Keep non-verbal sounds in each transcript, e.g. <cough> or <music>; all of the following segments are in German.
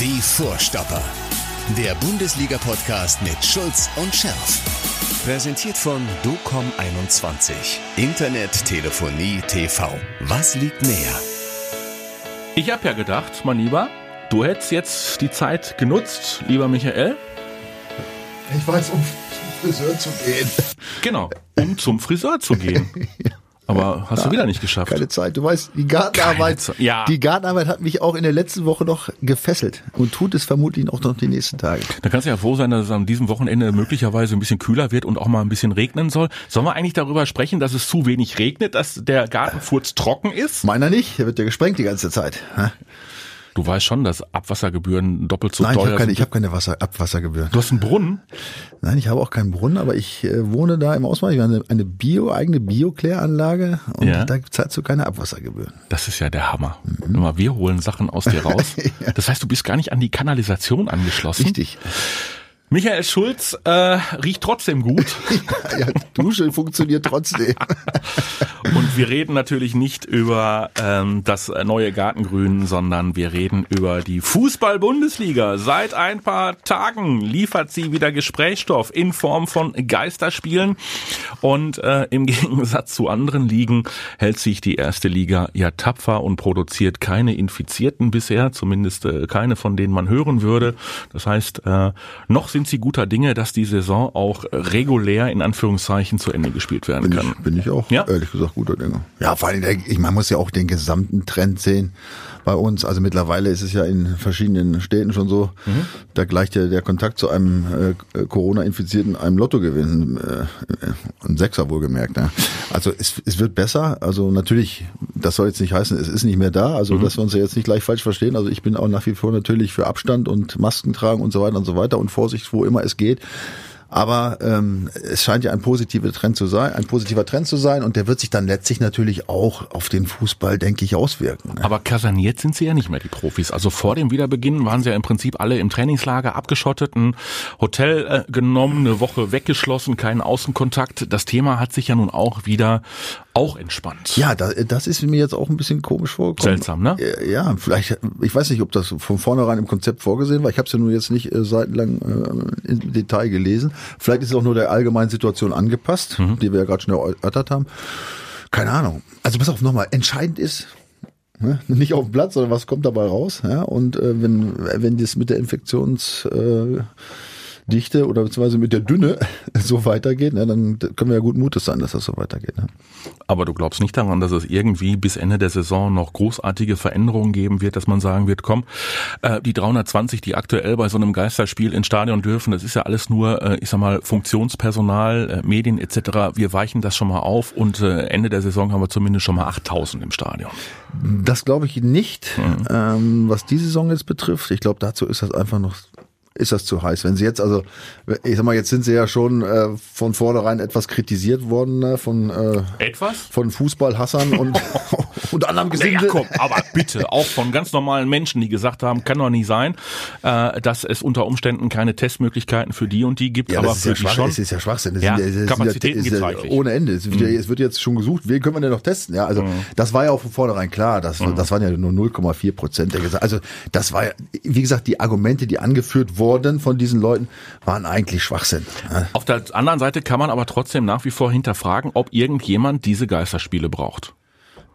Die Vorstopper. Der Bundesliga-Podcast mit Schulz und Scherf. Präsentiert von DOCOM21. Internet, Telefonie, TV. Was liegt näher? Ich habe ja gedacht, mein Lieber, du hättest jetzt die Zeit genutzt, lieber Michael. Ich weiß, um zum Friseur zu gehen. Genau, um zum Friseur zu gehen. <laughs> Aber hast du wieder nicht geschafft. Keine Zeit. Du weißt, die Gartenarbeit. Ja. die Gartenarbeit hat mich auch in der letzten Woche noch gefesselt und tut es vermutlich auch noch die nächsten Tage. Da kannst du ja froh sein, dass es an diesem Wochenende möglicherweise ein bisschen kühler wird und auch mal ein bisschen regnen soll. Sollen wir eigentlich darüber sprechen, dass es zu wenig regnet, dass der Gartenfurz trocken ist? Meiner nicht, der wird ja gesprengt die ganze Zeit. Du weißt schon, dass Abwassergebühren doppelt so Nein, ich teuer habe keine, sind. ich hab keine Wasser, Abwassergebühren. du hast einen Brunnen? Nein, ich habe auch keinen Brunnen, aber ich äh, wohne da im Ausland. Ich habe eine, eine Bio, eigene Biokläranlage und Ja. da zahlst du keine Abwassergebühren. Das ist ja der Hammer. Hör mal, wir holen Sachen aus dir raus. <laughs> Das heißt, du bist gar nicht an die Kanalisation angeschlossen. Richtig. Michael Schulz äh, riecht trotzdem gut. <laughs> ja, Dusche funktioniert trotzdem. <laughs> Und wir reden natürlich nicht über ähm, das neue Gartengrün, sondern wir reden über die Fußball-Bundesliga. Seit ein paar Tagen liefert sie wieder Gesprächsstoff in Form von Geisterspielen. Und äh, im <laughs> Gegensatz zu anderen Ligen hält sich die erste Liga ja tapfer und produziert keine Infizierten bisher, zumindest äh, keine, von denen man hören würde. Das heißt, äh, noch sind sie guter Dinge, dass die Saison auch regulär in Anführungszeichen zu Ende gespielt werden Bin kann. ich, bin ich auch, Ja. ehrlich gesagt, guter. Ja, vor allem, ich, man muss ja auch den gesamten Trend sehen bei uns. Also mittlerweile ist es ja in verschiedenen Städten schon so, Mhm. da gleicht ja der Kontakt zu einem äh, Corona-Infizierten einem Lottogewinn, äh, ein Sechser wohlgemerkt. Ne? Also es, es wird besser. Also natürlich, das soll jetzt nicht heißen, es ist nicht mehr da. Also Mhm. dass wir uns ja jetzt nicht gleich falsch verstehen. Also ich bin auch nach wie vor natürlich für Abstand und Masken tragen und so weiter und so weiter und Vorsicht, wo immer es geht. Aber ähm, es scheint ja ein positiver Trend zu sein, ein positiver Trend zu sein und der wird sich dann letztlich natürlich auch auf den Fußball, denke ich, auswirken. Ne? Aber kaserniert sind sie ja nicht mehr, die Profis. Also vor dem Wiederbeginn waren sie ja im Prinzip alle im Trainingslager abgeschottet, ein Hotel äh, genommen, eine Woche weggeschlossen, keinen Außenkontakt. Das Thema hat sich ja nun auch wieder auch entspannt. Ja, da, das ist mir jetzt auch ein bisschen komisch vorgekommen. Seltsam, ne? Äh, Ja, vielleicht, ich weiß nicht, ob das von vornherein im Konzept vorgesehen war. Ich habe es ja nur jetzt nicht äh, seitenlang äh, im Detail gelesen. Vielleicht ist es auch nur der allgemeinen Situation angepasst, Mhm. die wir ja gerade schon erörtert haben. Keine Ahnung. Also pass auf, nochmal, entscheidend ist, ne, nicht auf dem Platz, sondern was kommt dabei raus. Ja? Und äh, wenn, wenn das mit der Infektions... Äh, Dichte oder beziehungsweise mit der Dünne <laughs> so weitergeht, ne, dann können wir ja gut Mutes sein, dass das so weitergeht. Ne? Aber du glaubst nicht daran, dass es irgendwie bis Ende der Saison noch großartige Veränderungen geben wird, dass man sagen wird, komm, äh, die 320, die aktuell bei so einem Geisterspiel ins Stadion dürfen, das ist ja alles nur, äh, ich sag mal, Funktionspersonal, äh, Medien etc. Wir weichen das schon mal auf und äh, Ende der Saison haben wir zumindest schon mal 8000 im Stadion. Das glaube ich nicht, ähm, was die Saison jetzt betrifft. Ich glaube, dazu ist das einfach noch ist das zu heiß. Wenn sie jetzt, also ich sag mal, jetzt sind sie ja schon äh, von vornherein etwas kritisiert worden ne, von äh, Etwas? von Fußballhassern und <laughs> und anderem Ja, Gesinde. komm, aber bitte, auch von ganz normalen Menschen, die gesagt haben, kann doch nicht sein, äh, dass es unter Umständen keine Testmöglichkeiten für die und die gibt, Ja, aber das ist für ja die schon. es ist ja Schwachsinn. Das Ja, sind das sind Kapazitäten ist gibt's ja. Mhm. ohne Ende. Es wird, ja, es wird jetzt schon gesucht, wen können wir denn noch testen? Ja, also das war ja auch von vornherein klar. Das, Mhm. das waren ja nur 0,4 Prozent der gesagt. Also das war ja, wie gesagt, die Argumente, die angeführt wurden von diesen Leuten, waren eigentlich Schwachsinn. Ja. Auf der anderen Seite kann man aber trotzdem nach wie vor hinterfragen, ob irgendjemand diese Geisterspiele braucht.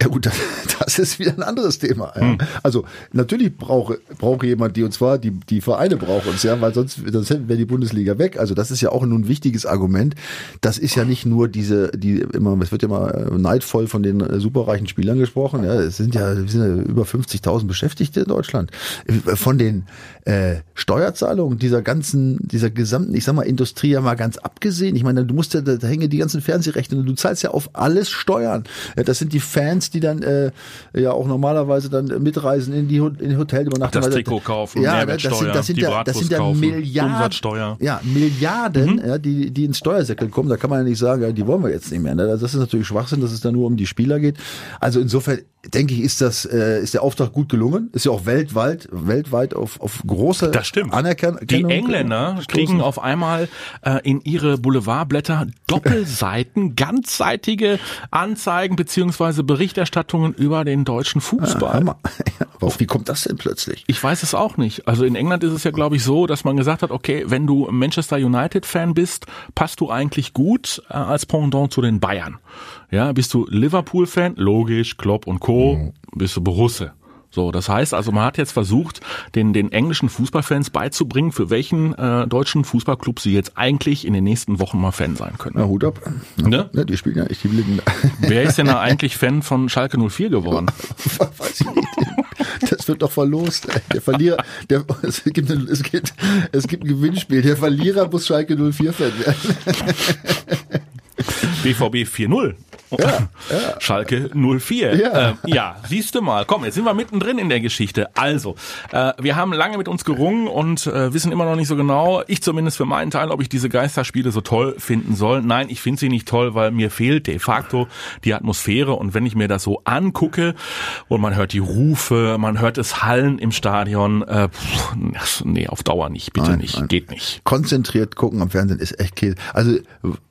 Ja gut, <laughs> das, das ist wieder ein anderes Thema. Ja. Hm. Also natürlich brauche brauche jemand die und zwar die die Vereine brauchen uns ja, weil sonst sonst wäre die Bundesliga weg. Also das ist ja auch nun ein wichtiges Argument. Das ist ja nicht nur diese die immer es wird ja immer äh, neidvoll von den äh, superreichen Spielern gesprochen. Ja, es sind ja, es sind ja über 50.000 Beschäftigte in Deutschland. Äh, Von den äh, Steuerzahlungen dieser ganzen dieser gesamten ich sag mal Industrie ja mal ganz abgesehen. Ich meine, du musst ja da, da hängen die ganzen Fernsehrechte. Du zahlst ja auf alles Steuern. Ja, das sind die Fans, die dann äh, ja auch normalerweise dann mitreisen in die in die Hotelübernachtung. Das Trikot kaufen, ja, Mehrwertsteuer, das sind, das sind die ja, das sind ja kaufen, Milliarden, Umsatzsteuer. ja, Milliarden, ja, die, die ins Steuersäckel kommen. Da kann man ja nicht sagen, ja, die wollen wir jetzt nicht mehr. Ne? Das ist natürlich Schwachsinn, dass es da nur um die Spieler geht. Also insofern denke ich, ist das, äh, ist der Auftrag gut gelungen. Ist ja auch weltweit, weltweit auf, auf große Das stimmt. Anerkennung. Die Engländer kriegen auf einmal äh, in ihre Boulevardblätter Doppelseiten, <laughs> ganzseitige Anzeigen beziehungsweise Berichterstattungen über den deutschen Fußball. Hammer. <laughs> Aber wie kommt das denn plötzlich? Ich weiß es auch nicht. Also in England ist es ja, glaube ich, so, dass man gesagt hat, okay, wenn du Manchester United-Fan bist, passt du eigentlich gut äh, als Pendant zu den Bayern. Ja, bist du Liverpool-Fan? Logisch, Klopp und Co. Mhm. Bist du Borusse. So, das heißt also, man hat jetzt versucht, den, den englischen Fußballfans beizubringen, für welchen äh, deutschen Fußballclub sie jetzt eigentlich in den nächsten Wochen mal Fan sein können. Na, Hut ab. Ne? Ja, die spielen ja echt die Blinden. <laughs> Wer ist denn da eigentlich Fan von Schalke 04 geworden? <laughs> Weiß ich nicht. Das wird doch verlost. Der Verlierer, der, es, gibt ein, es, gibt, es gibt ein Gewinnspiel. Der Verlierer muss Schalke 04 Fan werden. BVB 4-0. Ja, ja. Schalke 04. Ja, äh, ja siehst du mal. Komm, jetzt sind wir mittendrin in der Geschichte. Also, äh, wir haben lange mit uns gerungen und äh, wissen immer noch nicht so genau, ich zumindest für meinen Teil, ob ich diese Geisterspiele so toll finden soll. Nein, ich finde sie nicht toll, weil mir fehlt de facto die Atmosphäre und wenn ich mir das so angucke und man hört die Rufe, man hört es Hallen im Stadion, äh, pff, nee, auf Dauer nicht, bitte nein, nicht, nein. geht nicht. Konzentriert gucken am Fernsehen ist echt Käse. Also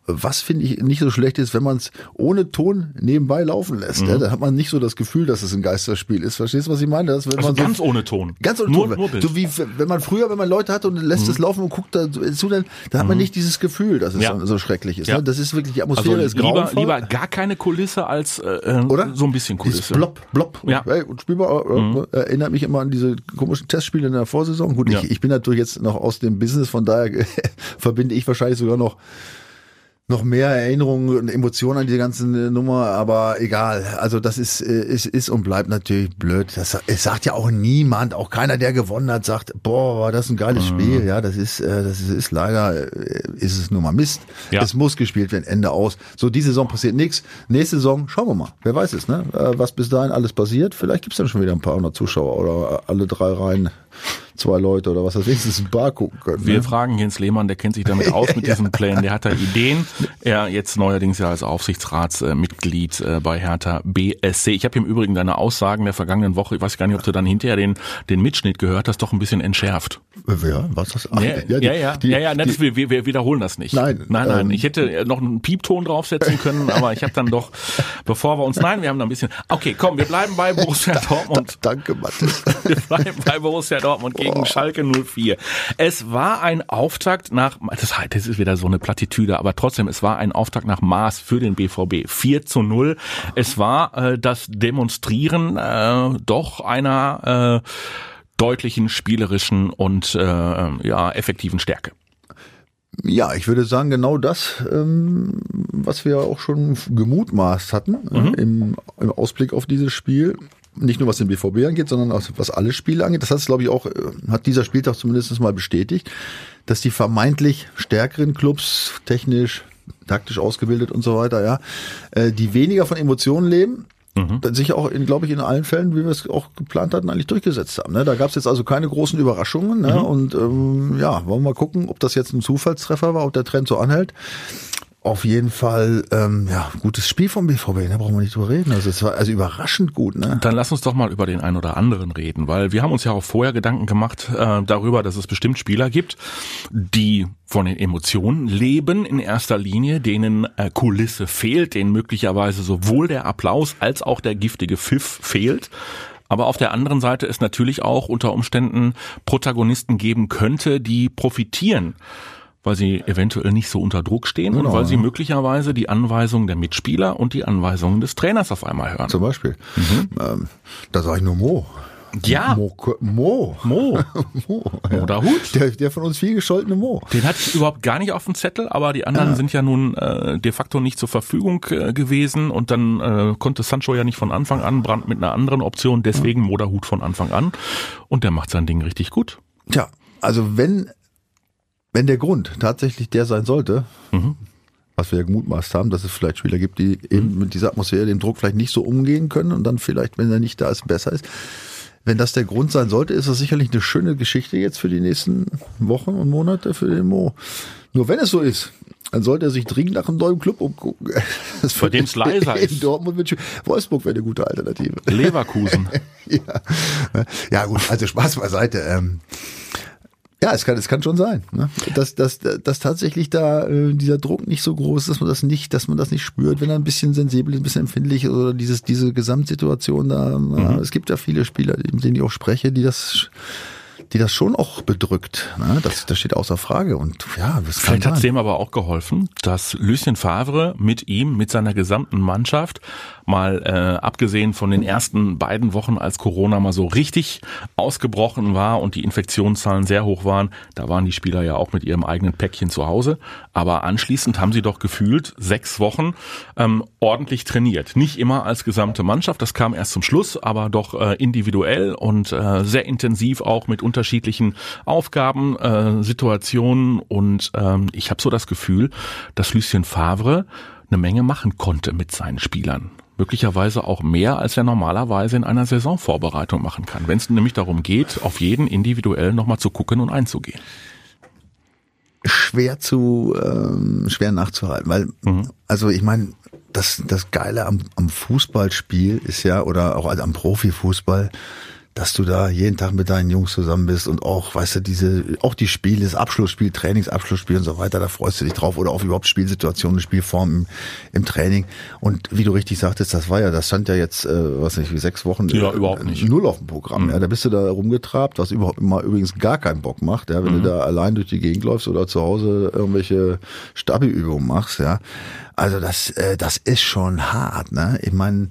was finde ich nicht so schlecht ist, wenn man es ohne Ton nebenbei laufen lässt. Mhm. Ja, da hat man nicht so das Gefühl, dass es ein Geisterspiel ist. Verstehst du, was ich meine? Das, wenn also man so, ganz ohne Ton. Ganz ohne nur, Ton. Nur so wie wenn man früher, wenn man Leute hat und lässt mhm. es laufen und guckt dazu, dann, dann hat man mhm. nicht dieses Gefühl, dass es ja. so, so, schrecklich ist. Ja. Ne? Das ist wirklich, die Atmosphäre also ist lieber, grauenvoll. lieber gar keine Kulisse als äh, äh Oder? so ein bisschen Kulisse. Dieses blopp, blopp. Ja. Und, und spielbar, äh, mhm. erinnert mich immer an diese komischen Testspiele in der Vorsaison. Gut, ich, ich bin natürlich jetzt noch aus dem Business, von daher <laughs> verbinde ich wahrscheinlich sogar noch noch mehr Erinnerungen und Emotionen an die ganze Nummer, aber egal. Also das ist, äh, ist, ist und bleibt natürlich blöd. Das, es sagt ja auch niemand, auch keiner, der gewonnen hat, sagt, boah, war das ein geiles mhm. Spiel. Ja, das ist, äh, das ist, ist leider, äh, ist es nur mal Mist. Ja. Es muss gespielt werden, Ende aus. So, diese Saison passiert nichts. Nächste Saison, schauen wir mal. Wer weiß es, ne? Was bis dahin alles passiert. Vielleicht gibt's dann schon wieder ein paar hundert Zuschauer oder alle drei Reihen zwei Leute oder was, das wenigstens ein Bar gucken können. Wir ne? fragen Jens Lehmann, der kennt sich damit aus mit <laughs> diesen Plänen, der hat da Ideen. Er jetzt neuerdings ja als Aufsichtsratsmitglied äh, bei Hertha BSC. Ich habe im Übrigen deine Aussagen der vergangenen Woche, ich weiß gar nicht, ob du dann hinterher den, den Mitschnitt gehört hast, doch ein bisschen entschärft. Ja, was das? Ach, ja, ja, die, ja, ja, die, ja, ja die, wir, wir wiederholen das nicht. Nein, nein, nein. Ähm, ich hätte noch einen Piepton draufsetzen können, aber ich habe dann doch, bevor wir uns, nein, wir haben da ein bisschen, okay, komm, wir bleiben bei Borussia Dortmund. danke, Mathis. Wir bleiben bei Borussia Dortmund gegen. Schalke 04. Es war ein Auftakt nach, das, das ist wieder so eine Plattitüde, aber trotzdem, es war ein Auftakt nach Maß für den BVB. 4 zu 0. Es war äh, das Demonstrieren äh, doch einer äh, deutlichen spielerischen und äh, ja effektiven Stärke. Ja, ich würde sagen, genau das, ähm, was wir auch schon gemutmaßt hatten äh, mhm. im, im Ausblick auf dieses Spiel nicht nur was den BVB angeht, sondern auch was alle Spiele angeht. Das hat es, glaube ich, auch, äh, hat dieser Spieltag zumindest mal bestätigt, dass die vermeintlich stärkeren Clubs, technisch, taktisch ausgebildet und so weiter, ja, äh, die weniger von Emotionen leben, mhm. sich auch, in, glaube ich, in allen Fällen, wie wir es auch geplant hatten, eigentlich durchgesetzt haben. Ne? Da gab es jetzt also keine großen Überraschungen. Ne? Mhm. Und ähm, ja, wollen wir mal gucken, ob das jetzt ein Zufallstreffer war, ob der Trend so anhält auf jeden Fall ähm, ja gutes Spiel vom BVB, da brauchen wir nicht drüber reden. Also es war also überraschend gut. Ne? Dann lass uns doch mal über den einen oder anderen reden, weil wir haben uns ja auch vorher Gedanken gemacht äh, darüber, dass es bestimmt Spieler gibt, die von den Emotionen leben in erster Linie, denen äh, Kulisse fehlt, denen möglicherweise sowohl der Applaus als auch der giftige Pfiff fehlt. Aber auf der anderen Seite es natürlich auch unter Umständen Protagonisten geben könnte, die profitieren weil sie eventuell nicht so unter Druck stehen genau. und weil sie möglicherweise die Anweisungen der Mitspieler und die Anweisungen des Trainers auf einmal hören. Zum Beispiel. Mhm. Ähm, da sage ich nur Mo. Ja. Mo. Mo. Mo. <laughs> Mo, ja. Oder Hut. Der, der von uns viel gescholtene Mo. Den hatte ich überhaupt gar nicht auf dem Zettel, aber die anderen ja. sind ja nun äh, de facto nicht zur Verfügung äh, gewesen und dann äh, konnte Sancho ja nicht von Anfang an, Brand mit einer anderen Option, deswegen ja. Moderhut von Anfang an und der macht sein Ding richtig gut. Tja, also wenn wenn der Grund tatsächlich der sein sollte, mhm. was wir ja gemutmaßt haben, dass es vielleicht Spieler gibt, die eben mit dieser Atmosphäre, dem Druck vielleicht nicht so umgehen können und dann vielleicht, wenn er nicht da ist, besser ist. Wenn das der Grund sein sollte, ist das sicherlich eine schöne Geschichte jetzt für die nächsten Wochen und Monate für den Mo. Nur wenn es so ist, dann sollte er sich dringend nach einem neuen Club umgucken. <laughs> Das Bei dem es leiser ist. Dortmund mit Wolfsburg wäre eine gute Alternative. Leverkusen. <laughs> ja. ja gut, also Spaß beiseite. Ähm, Ja, es kann, es kann schon sein, ne? dass, dass, dass tatsächlich da äh, dieser Druck nicht so groß ist, dass man das nicht, dass man das nicht spürt, wenn er ein bisschen sensibel ist, ein bisschen empfindlich ist oder dieses, diese Gesamtsituation da. Mhm. Es gibt ja viele Spieler, mit denen ich auch spreche, die das die das schon auch bedrückt. Ne? Das, das steht außer Frage. Und ja, das Vielleicht hat es dem aber auch geholfen, dass Lucien Favre mit ihm, mit seiner gesamten Mannschaft, mal äh, abgesehen von den ersten beiden Wochen, als Corona mal so richtig ausgebrochen war und die Infektionszahlen sehr hoch waren, da waren die Spieler ja auch mit ihrem eigenen Päckchen zu Hause. Aber anschließend haben sie doch gefühlt sechs Wochen ähm, ordentlich trainiert. Nicht immer als gesamte Mannschaft, das kam erst zum Schluss, aber doch äh, individuell und äh, sehr intensiv auch mit unterschiedlichen Aufgaben, äh, Situationen und ähm, ich habe so das Gefühl, dass Lucien Favre eine Menge machen konnte mit seinen Spielern. Möglicherweise auch mehr, als er normalerweise in einer Saisonvorbereitung machen kann. Wenn es nämlich darum geht, auf jeden individuell nochmal zu gucken und einzugehen schwer zu ähm, schwer nachzuhalten, weil mhm. also ich meine, das das Geile am, am Fußballspiel ist ja oder auch am Profifußball, dass du da jeden Tag mit deinen Jungs zusammen bist und auch, weißt du, diese, auch die Spiele, das Abschlussspiel, Trainingsabschlussspiel und so weiter, da freust du dich drauf oder auch überhaupt Spielsituationen, Spielform im, im Training. Und wie du richtig sagtest, das war ja, das stand ja jetzt, äh, was nicht, wie sechs Wochen ja, äh, überhaupt nicht. null auf dem Programm. Mhm. Ja, da bist du da rumgetrabt, was überhaupt immer übrigens gar keinen Bock macht, ja, wenn mhm. du da allein durch die Gegend läufst oder zu Hause irgendwelche Stabi-Übungen machst, ja. Also das, äh, das ist schon hart, ne? Ich meine,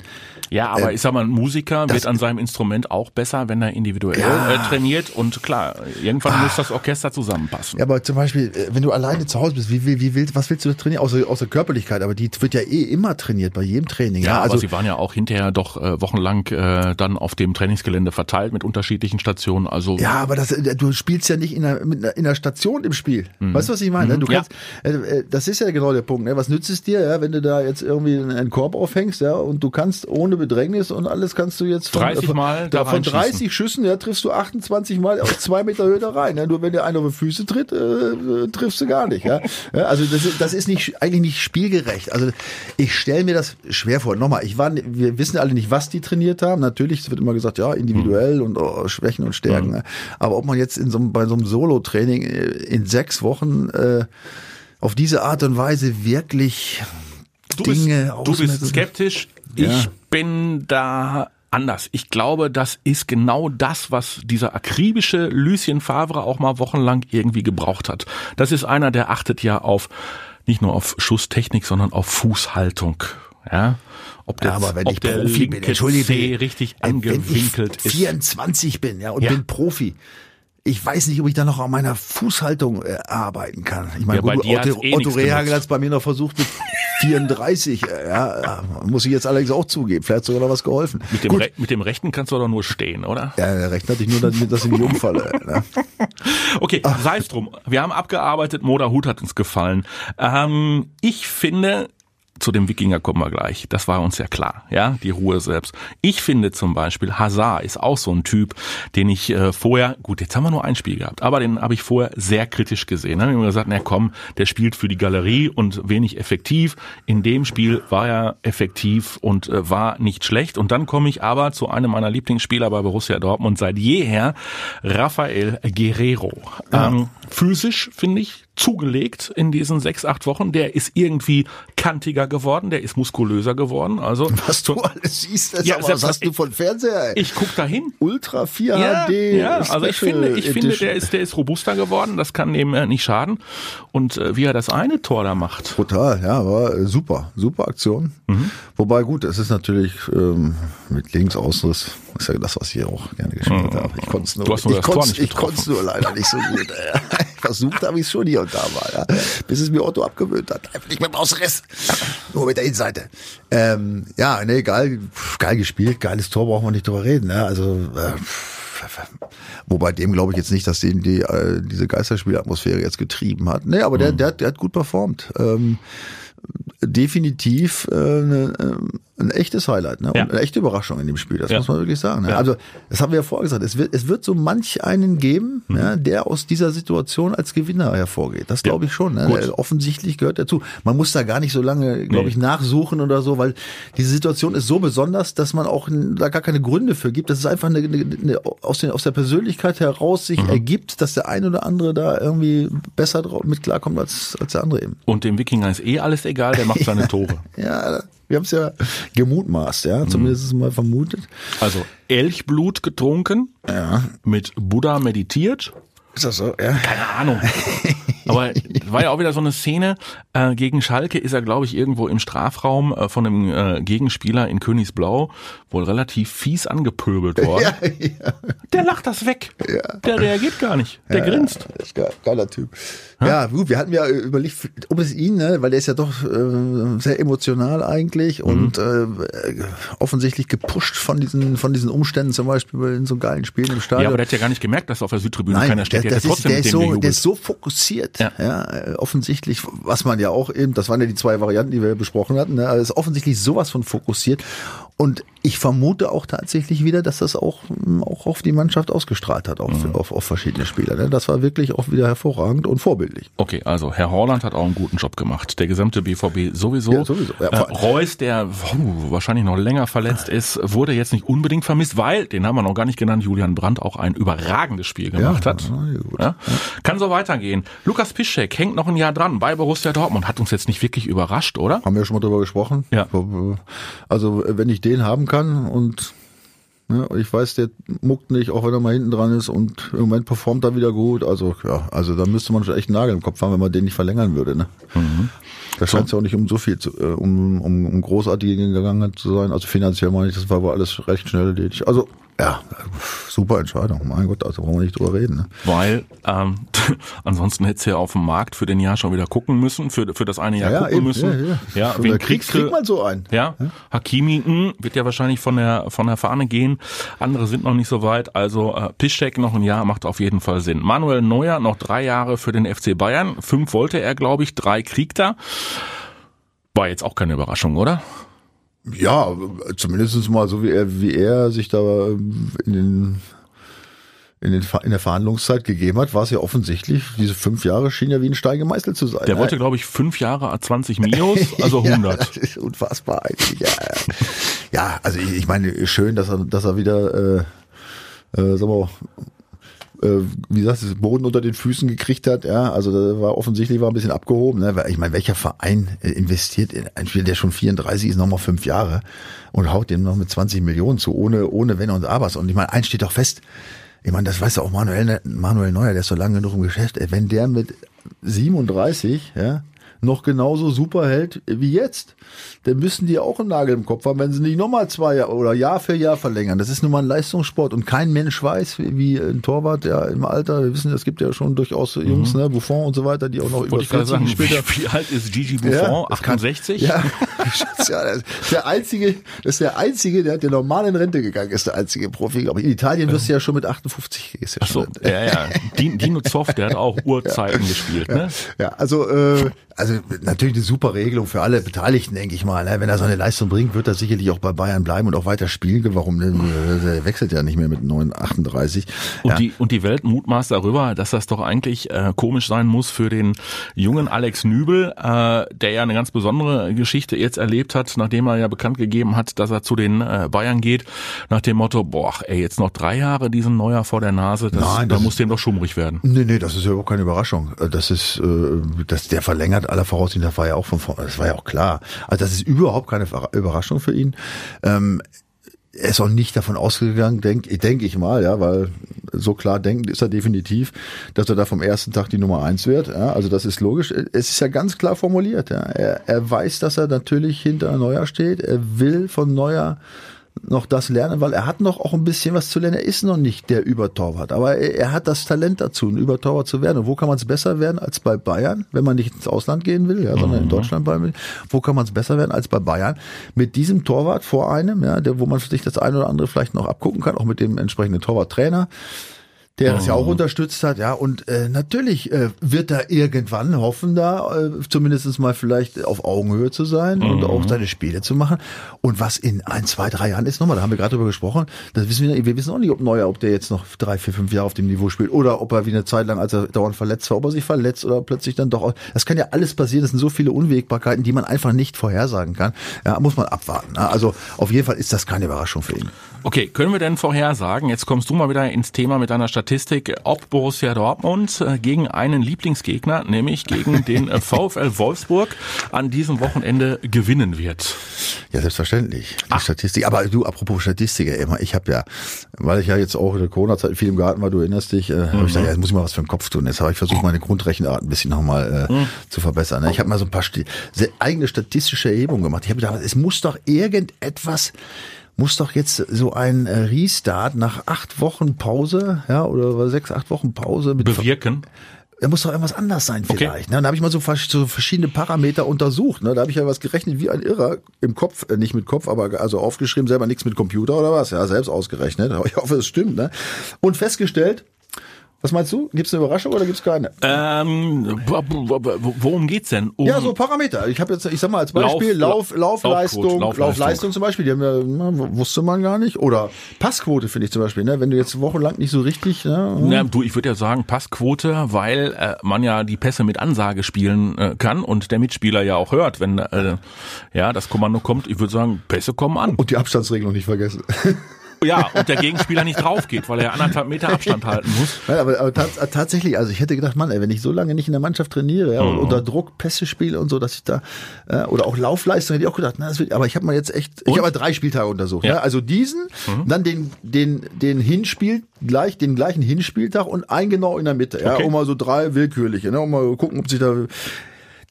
ja, aber äh, ich sag mal, ein Musiker wird an seinem Instrument auch besser, wenn er individuell ja. äh, trainiert und klar, irgendwann ah. muss das Orchester zusammenpassen. Ja, aber zum Beispiel, äh, wenn du alleine zu Hause bist, wie, wie, wie willst, was willst du trainieren? Außer, außer Körperlichkeit, aber die wird ja eh immer trainiert bei jedem Training. Ja, ja also, aber sie waren ja auch hinterher doch äh, wochenlang äh, dann auf dem Trainingsgelände verteilt mit unterschiedlichen Stationen. Also ja, aber das, äh, du spielst ja nicht in einer, in einer Station im Spiel. Mhm. Weißt du, was ich meine? Mhm. Du kannst, ja. äh, das ist ja genau der Punkt. Ne? Was nützt es dir, ja, wenn du da jetzt irgendwie einen Korb aufhängst, ja, und du kannst ohne Bedrängnis und alles kannst du jetzt von, 30 Mal da von 30 Schüssen, ja, triffst du 28 Mal aus zwei Meter Höhe da rein. Ja. Nur wenn dir einer auf die Füße tritt, äh, triffst du gar nicht. Ja. ja also das, das ist nicht eigentlich nicht spielgerecht. Also ich stelle mir das schwer vor. Nochmal, ich war, wir wissen alle nicht, was die trainiert haben. Natürlich wird immer gesagt, ja, individuell mhm. und oh, Schwächen und Stärken. Mhm. Aber ob man jetzt in so, bei so einem Solo-Training äh, in sechs Wochen äh, auf diese Art und Weise wirklich du Dinge bist, Du bist skeptisch. Ja. Ich bin da anders. Ich glaube, das ist genau das, was dieser akribische Lucien Favre auch mal wochenlang irgendwie gebraucht hat. Das ist einer, der achtet ja auf nicht nur auf Schusstechnik, sondern auf Fußhaltung. Ja, ob, der, ja, aber wenn ob ich der Profi bin, Entschuldige, C richtig angewinkelt wenn ich 24 ist. bin, ja, und ja. bin Profi, ich weiß nicht, ob ich da noch an meiner Fußhaltung äh, arbeiten kann. Ich meine, ja, gut, Otto, eh Otto Rehagel hat es bei mir noch versucht mit 34. Äh, ja, muss ich jetzt allerdings auch zugeben. Vielleicht hat sogar noch was geholfen. Mit dem, Re mit dem rechten kannst du doch nur stehen, oder? Ja, der rechten hatte ich nur, damit dass ich nicht umfalle. ne? <laughs> Okay, sei es drum. Wir haben abgearbeitet. Moda Hut hat uns gefallen. Ähm, ich finde, zu dem Wikinger kommen wir gleich. Das war uns ja klar, ja, die Ruhe selbst. Ich finde zum Beispiel, Hazard ist auch so ein Typ, den ich äh, vorher, gut, jetzt haben wir nur ein Spiel gehabt, aber den habe ich vorher sehr kritisch gesehen. Da haben wir gesagt, na komm, der spielt für die Galerie und wenig effektiv. In dem Spiel war er effektiv und äh, war nicht schlecht. Und dann komme ich aber zu einem meiner Lieblingsspieler bei Borussia Dortmund seit jeher, Rafael Guerrero. Ja. Ähm, physisch, finde ich, zugelegt in diesen sechs, acht Wochen. Der ist irgendwie kantiger geworden, der ist muskulöser geworden. Also <laughs> was du alles siehst, das ja, aber, was hast du von Fernseher? Ey? Ich guck dahin. Ultra 4 ja, HD. Ja, also ich finde, ich Edition. finde, der ist, der ist robuster geworden. Das kann dem äh, nicht schaden. Und äh, wie er das eine Tor da macht. Total, ja, war äh, super, super Aktion. Mhm. Wobei gut, es ist natürlich ähm, mit Linksausriss ist ja das, was ich hier auch gerne gespielt mhm. habe. Ich konnte es nur, ich konnte nur leider nicht so gut. <laughs> Versucht habe ich es schon hier und da mal, ja. bis es mir Otto abgewöhnt hat. Einfach nicht mit dem Ausriss, nur mit der Innenseite. Ähm, ja, nee, geil, geil gespielt, geiles Tor, brauchen wir nicht drüber reden. Ne? Also äh, Wobei dem glaube ich jetzt nicht, dass den die, äh, diese Geisterspielatmosphäre jetzt getrieben hat. Nee, aber der, mhm. der, der hat gut performt. Ähm, definitiv äh, ne, äh, ein echtes Highlight ne? und Ja. eine echte Überraschung in dem Spiel. Das Ja. muss man wirklich sagen. Ne? Ja. Also das haben wir ja vorher gesagt. Es wird, es wird so manch einen geben, Mhm. ja, der aus dieser Situation als Gewinner hervorgeht. Das glaube ich schon. Ne? Der, offensichtlich gehört dazu. Man muss da gar nicht so lange, glaube Nee. ich, nachsuchen oder so, weil diese Situation ist so besonders, dass man auch da gar keine Gründe für gibt. Das ist einfach eine, eine, eine aus, den, aus der Persönlichkeit heraus sich ergibt, dass der eine oder andere da irgendwie besser drauf mit klarkommt als, als der andere eben. Und dem Wikinger ist eh alles egal, der macht seine <laughs> Tore. Ja, wir haben es ja gemutmaßt, ja, zumindest mal vermutet. Also Elchblut getrunken, Ja. mit Buddha meditiert. Ist das so? Ja. Keine Ahnung. <laughs> Aber <laughs> war ja auch wieder so eine Szene. Äh, gegen Schalke ist er, glaube ich, irgendwo im Strafraum äh, von einem äh, Gegenspieler in Königsblau wohl relativ fies angepöbelt <laughs> worden. Ja, ja. Der lacht das weg. Der reagiert gar nicht. Der grinst. Ist geil, geiler Typ. Ja, gut, wir hatten ja überlegt, ob es ihn, ne, weil der ist ja doch äh, sehr emotional eigentlich und äh, offensichtlich gepusht von diesen von diesen Umständen, zum Beispiel in so geilen Spielen im Stadion. Ja, aber der hat ja gar nicht gemerkt, dass auf der Südtribüne keiner steht. der, Der, ja ist, der, ist so, der ist so fokussiert, ja. Ja. äh, offensichtlich, was man ja auch eben, das waren ja die zwei Varianten, die wir besprochen hatten, ne, also ist offensichtlich sowas von fokussiert und ich vermute auch tatsächlich wieder, dass das auch, mm, auch auf die Mannschaft ausgestrahlt hat, auf, Mhm. auf, auf verschiedene Spieler. Ne? Das war wirklich auch wieder hervorragend und vorbildlich. Okay, also Herr Horland hat auch einen guten Job gemacht. Der gesamte BVB sowieso. Ja, sowieso. Ja, äh, Reus, der puh, wahrscheinlich noch länger verletzt ist, wurde jetzt nicht unbedingt vermisst, weil, den haben wir noch gar nicht genannt, Julian Brandt auch ein überragendes Spiel gemacht hat. ja, gut. Ja? Kann so weitergehen. Lukas Piszczek hängt noch ein Jahr dran bei Borussia Dortmund. Hat uns jetzt nicht wirklich überrascht, oder? Haben wir schon mal drüber gesprochen. Ja. Also wenn ich den haben kann und ne, ich weiß, der muckt nicht, auch wenn er mal hinten dran ist und im Moment performt er wieder gut. Also ja, also da müsste man schon echt einen Nagel im Kopf haben, wenn man den nicht verlängern würde. Ne? Da scheint es ja auch nicht um so viel zu, äh, um, um, um großartige gegangen zu sein. Also finanziell meine ich, das war wohl alles recht schnell erledigt. Also ja, super Entscheidung. Mein Gott, also brauchen wir nicht drüber reden. Ne? Weil ähm, <laughs> ansonsten hättest du ja auf dem Markt für den Jahr schon wieder gucken müssen, für, für das eine Jahr gucken eben, müssen. Ja, ja. ja wen kriegst, du? man so ein. Ja, Hakimi mh, wird ja wahrscheinlich von der von der Fahne gehen. Andere sind noch nicht so weit. Also äh, Piszczek noch ein Jahr macht auf jeden Fall Sinn. Manuel Neuer noch drei Jahre für den FC Bayern. Fünf wollte er, glaube ich. Drei kriegt er. War jetzt auch keine Überraschung, oder? Ja, zumindest mal so wie er, wie er sich da in den in, den, in der Verhandlungszeit gegeben hat, war es ja offensichtlich, diese fünf Jahre schien ja wie ein Stein gemeißelt zu sein. Der wollte, glaube ich, fünf Jahre 20 <laughs> Mios, also 100. Ja, das ist unfassbar eigentlich. Ja, ja. ja also ich, ich meine, schön, dass er, dass er wieder, äh, äh, sagen wir, äh, wie gesagt, das Boden unter den Füßen gekriegt hat. Ja, also da war offensichtlich war ein bisschen abgehoben. Ne? Weil Ich meine, welcher Verein äh, investiert in einen Spieler, der schon 34 ist, nochmal fünf Jahre und haut dem noch mit 20 Millionen zu, ohne, ohne Wenn und Abers. Und ich meine, eins steht doch fest. Ich meine, das weiß ja auch Manuel, Manuel Neuer, der ist so lange genug im Geschäft. Ey, Wenn der mit 37, ja, noch genauso super hält wie jetzt, dann müssen die auch einen Nagel im Kopf haben, wenn sie nicht nochmal zwei Jahre oder Jahr für Jahr verlängern. Das ist nun mal ein Leistungssport und kein Mensch weiß, wie, ein Torwart, der im Alter, wir wissen, es gibt ja schon durchaus Jungs, ne, Buffon und so weiter, die auch noch über Wollte ich gerade 40 sagen, später wie, wie alt ist Gigi Buffon? kann- 68? Ja, <laughs> ja, das ist der einzige, das ist der einzige, der, der normal in Rente gegangen ist, der einzige Profi. Aber in Italien wirst du ja schon mit 58 ist ja so, ja, ja. Din- Dino Zoff, der hat auch <laughs> Urzeiten gespielt, ne? Ja, also, äh, also natürlich eine super Regelung für alle Beteiligten, denke ich mal. Ne? Wenn er seine Leistung bringt, wird er sicherlich auch bei Bayern bleiben und auch weiter spielen. Warum denn? Er wechselt ja nicht mehr mit 9, 38. Und, ja. die, und die Welt mutmaßt darüber, dass das doch eigentlich äh, komisch sein muss für den jungen Alex Nübel, äh, der ja eine ganz besondere Geschichte jetzt erlebt hat, nachdem er ja bekannt gegeben hat, dass er zu den äh, Bayern geht, nach dem Motto, boah, ey, jetzt noch drei Jahre diesen Neuer vor der Nase, das, Nein, da das muss dem doch schummrig werden. Nee, nee, das ist ja überhaupt keine Überraschung. Das ist, äh, dass der verlängert, aller Voraussicht, das war ja auch von vorne, das war ja auch klar. Also das ist überhaupt keine Überraschung für ihn. Ähm, er ist auch nicht davon ausgegangen, denke denk ich mal, ja, weil so klar denken ist er definitiv, dass er da vom ersten Tag die Nummer eins wird. Ja, also das ist logisch. Es ist ja ganz klar formuliert. Ja. Er, er weiß, dass er natürlich hinter Neuer steht. Er will von Neuer noch das lernen, weil er hat noch auch ein bisschen was zu lernen. Er ist noch nicht der Übertorwart, aber er, er hat das Talent dazu, ein Übertorwart zu werden. Und wo kann man es besser werden als bei Bayern, wenn man nicht ins Ausland gehen will, ja, sondern in Deutschland bleiben will? Wo kann man es besser werden als bei Bayern? Mit diesem Torwart vor einem, ja, der, wo man sich das eine oder andere vielleicht noch abgucken kann, auch mit dem entsprechenden Torwarttrainer der das ja auch unterstützt hat, ja, und äh, natürlich äh, wird er irgendwann hoffen, da äh, zumindest mal vielleicht auf Augenhöhe zu sein und auch seine Spiele zu machen. Und was in ein, zwei, drei Jahren ist, nochmal, da haben wir gerade drüber gesprochen, das wissen wir, wir wissen auch nicht, ob Neuer, ob der jetzt noch drei, vier, fünf Jahre auf dem Niveau spielt oder ob er wie eine Zeit lang, als er dauernd verletzt war, ob er sich verletzt oder plötzlich dann doch, das kann ja alles passieren, das sind so viele Unwägbarkeiten, die man einfach nicht vorhersagen kann. Ja, muss man abwarten. Ja, Also auf jeden Fall ist das keine Überraschung für ihn. Okay, können wir denn vorhersagen, jetzt kommst du mal wieder ins Thema mit deiner Statistik, ob Borussia Dortmund äh, gegen einen Lieblingsgegner, nämlich gegen <laughs> den äh, VfL Wolfsburg, an diesem Wochenende gewinnen wird? Ja, selbstverständlich. Die Statistik. Aber du, apropos Statistik, immer, ich habe ja, weil ich ja jetzt auch in der Corona-Zeit viel im Garten war, du erinnerst dich, äh, hab ich gesagt, ja, jetzt muss ich mal was für den Kopf tun. Jetzt habe ich versucht, meine Grundrechenart ein bisschen nochmal äh, zu verbessern. Ne? Ich habe mal so ein paar eigene statistische Erhebungen gemacht. Ich habe gedacht, es muss doch irgendetwas muss doch jetzt so ein äh, Restart nach acht Wochen Pause, ja, oder sechs, acht Wochen Pause mit Bewirken? da muss doch irgendwas anders sein Okay. vielleicht. Ne? Und da habe ich mal so, so verschiedene Parameter untersucht. Ne? Da habe ich ja was gerechnet wie ein Irrer im Kopf, äh, nicht mit Kopf, aber also aufgeschrieben, selber nichts mit Computer oder was, ja, selbst ausgerechnet. Aber <laughs> ich hoffe, es stimmt. Ne? Und festgestellt, was meinst du? Gibt es eine Überraschung oder gibt es keine? Ähm, wo- wo- wo- worum geht's denn? Um Ja, so Parameter. Ich habe jetzt, ich sag mal als Beispiel Lauf- Lauf, Laufleistung, Laufleistung, Laufleistung. zum Beispiel, die haben ja, na, wusste man gar nicht. Oder Passquote finde ich zum Beispiel. Ne? Wenn du jetzt wochenlang nicht so richtig, ne? Na, du, ich würde ja sagen Passquote, weil äh, man ja die Pässe mit Ansage spielen äh, kann und der Mitspieler ja auch hört, wenn äh, ja das Kommando kommt. Ich würde sagen, Pässe kommen an. und die Abstandsregelung nicht vergessen. <laughs> Ja, und der Gegenspieler nicht drauf geht, weil er anderthalb Meter Abstand halten muss. Nein, aber, aber tats tatsächlich, also ich hätte gedacht, Mann, ey, wenn ich so lange nicht in der Mannschaft trainiere ja, und unter Druck Pässe spiele und so, dass ich da äh, oder auch Laufleistung hätte ich auch gedacht, na, das wird, aber ich habe mal jetzt echt, ich Und? habe mal drei Spieltage untersucht, Ja. ja. also diesen, dann den den den Hinspiel gleich den gleichen Hinspieltag und ein genau in der Mitte, ja, Okay. um mal so drei willkürliche, ne, um mal gucken, ob sich da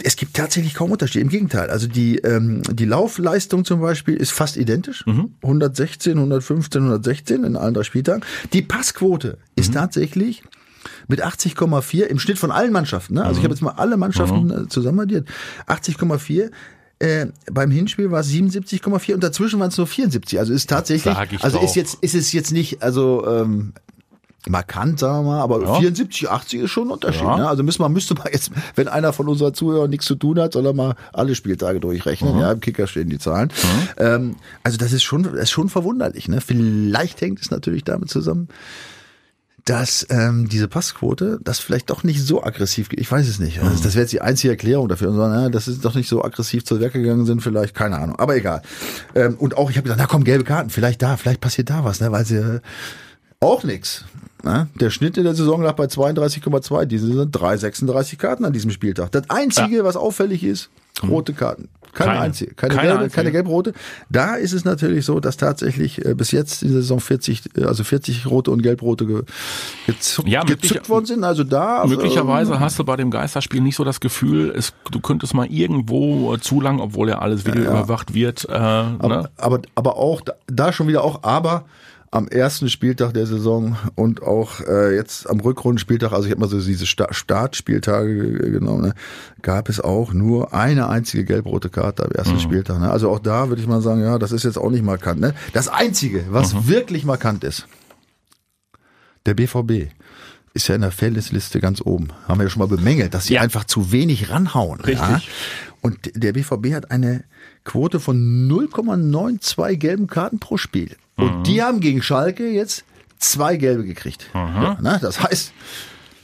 es gibt tatsächlich kaum Unterschied. Im Gegenteil. Also die, ähm, die Laufleistung zum Beispiel ist fast identisch. 116, 115, 116 in allen drei Spieltagen. Die Passquote ist tatsächlich mit 80,4 im Schnitt von allen Mannschaften. Ne? Also ich habe jetzt mal alle Mannschaften äh, zusammenaddiert. 80,4. Äh, beim Hinspiel war es 77,4 und dazwischen waren es nur 74. Also ist tatsächlich, also doch. ist jetzt, ist es jetzt nicht, also ähm, markant, sagen wir mal, aber Ja. 74, 80 ist schon ein Unterschied. Ja. Ne? Also müssen wir, müsste man jetzt, wenn einer von unseren Zuhörern nichts zu tun hat, soll er mal alle Spieltage durchrechnen. Ja, im Kicker stehen die Zahlen. Ähm, also das ist schon, das ist schon verwunderlich. Ne? Vielleicht hängt es natürlich damit zusammen, dass ähm, diese Passquote das vielleicht doch nicht so aggressiv, ich weiß es nicht. Also das wäre jetzt die einzige Erklärung dafür. Und so, na, dass sie doch nicht so aggressiv zur Werke gegangen sind, vielleicht, keine Ahnung. Aber egal. Ähm, und auch, ich habe gedacht, na komm, gelbe Karten, vielleicht da, vielleicht passiert da was, ne? weil sie äh, auch nix. Ne? Der Schnitt in der Saison lag bei 32,2. Diese sind 336 Karten an diesem Spieltag. Das Einzige, was auffällig ist, rote Karten. Keine, Keine. einzige. Keine, Keine gelbe, einzige. keine gelb-rote. Da ist es natürlich so, dass tatsächlich äh, bis jetzt in der Saison 40, äh, also 40 rote und gelb-rote ge, gezuckt, Ja, gezückt worden sind. Also da. Möglicherweise hast du bei dem Geisterspiel nicht so das Gefühl, es, du könntest mal irgendwo äh, zu lang, obwohl ja alles Video überwacht wird. Äh, Aber, ne? aber, aber auch, da schon wieder auch, aber am ersten Spieltag der Saison und auch äh, jetzt am Rückrundenspieltag, also ich habe mal so diese Sta Startspieltage ge- genommen, ne, gab es auch nur eine einzige gelb-rote Karte am ersten Spieltag. Ne? Also auch da würde ich mal sagen, ja, das ist jetzt auch nicht markant. Ne? Das Einzige, was wirklich markant ist, der BVB ist ja in der Fällesliste ganz oben. Haben wir ja schon mal bemängelt, dass sie Ja. einfach zu wenig ranhauen. Ja? Richtig. Und der BVB hat eine Quote von 0,92 gelben Karten pro Spiel. Und die haben gegen Schalke jetzt zwei gelbe gekriegt. Ja, ne? Das heißt,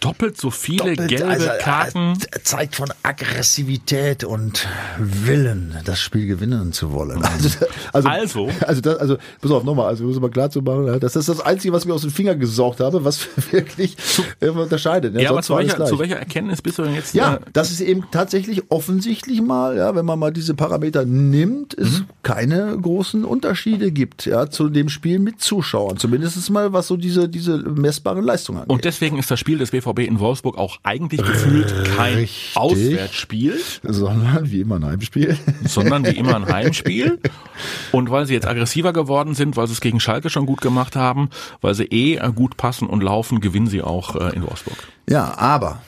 Doppelt so viele doppelt, gelbe also, Karten. äh, zeigt von Aggressivität und Willen, das Spiel gewinnen zu wollen. Also, also, Also? also, das, also pass auf, nochmal, also, um es mal klar zu machen, ja, das ist das Einzige, was mir aus den Fingern gesaugt habe, was <laughs> wirklich unterscheidet. Ne? Ja, aber zu welcher, zu welcher Erkenntnis bist du denn jetzt? Ja, äh, das ist eben tatsächlich offensichtlich mal, ja, wenn man mal diese Parameter nimmt, es Mhm. keine großen Unterschiede gibt, ja, zu dem Spiel mit Zuschauern. Zumindest mal, was so diese, diese messbaren Leistungen angeht. Und deswegen ist das Spiel des BVB in Wolfsburg auch eigentlich gefühlt kein Richtig. Auswärtsspiel, Sondern wie immer ein Heimspiel. sondern wie immer ein <laughs> Heimspiel. Und weil sie jetzt aggressiver geworden sind, weil sie es gegen Schalke schon gut gemacht haben, weil sie eh gut passen und laufen, gewinnen sie auch äh, in Wolfsburg. Ja, aber,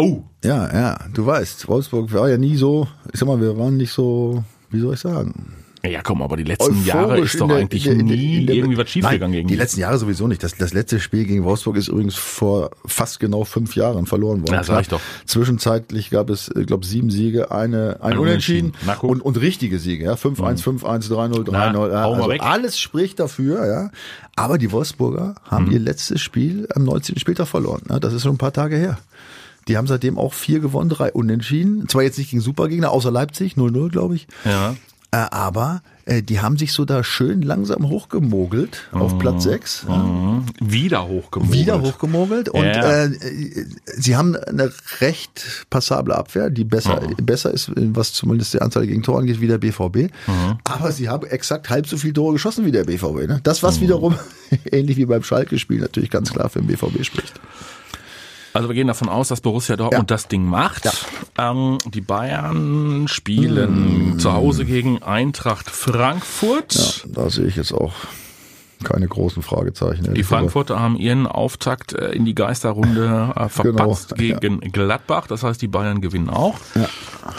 Oh, ja, ja, du weißt, Wolfsburg war ja nie so, ich sag mal, wir waren nicht so, wie soll ich sagen, Ja, komm, aber die letzten Jahre ist doch der- eigentlich in der- in nie in der- irgendwie was schiefgegangen gegen Die die. letzten Jahre sowieso nicht. Das, das letzte Spiel gegen Wolfsburg ist übrigens vor fast genau fünf Jahren verloren worden. Ja, sag ich doch. Zwischenzeitlich gab es, ich glaube, sieben Siege, eine, ein Ein Unentschieden Unentschieden. Mhm. und, und richtige Siege. Ja? 5-1, 5-1, 3-0, 3-0. Na, ja. Also alles spricht dafür. ja. Aber die Wolfsburger haben Mhm. ihr letztes Spiel am 19. Spieltag verloren. Ja? Das ist schon ein paar Tage her. Die haben seitdem auch vier gewonnen, drei unentschieden. Zwar jetzt nicht gegen Supergegner, außer Leipzig, 0-0, glaube ich. Ja. Äh, aber äh, die haben sich so da schön langsam hochgemogelt auf Platz 6. Mhm. Wieder hochgemogelt. Wieder hochgemogelt und Ja. äh, sie haben eine recht passable Abwehr, die besser, besser ist, was zumindest die Anzahl gegen Tore angeht, wie der BVB. Aber sie haben exakt halb so viele Tore geschossen wie der BVB. Ne? Das, was wiederum <laughs> ähnlich wie beim Schalke-Spiel natürlich ganz klar für den BVB spricht. Also wir gehen davon aus, dass Borussia Dortmund Ja. das Ding macht. Ähm, die Bayern spielen Hm. zu Hause gegen Eintracht Frankfurt. Ja, da sehe ich jetzt auch keine großen Fragezeichen. Die. Frankfurter haben ihren Auftakt äh, in die Geisterrunde äh, <laughs> verpatzt Genau, gegen Gladbach. Das heißt, die Bayern gewinnen auch.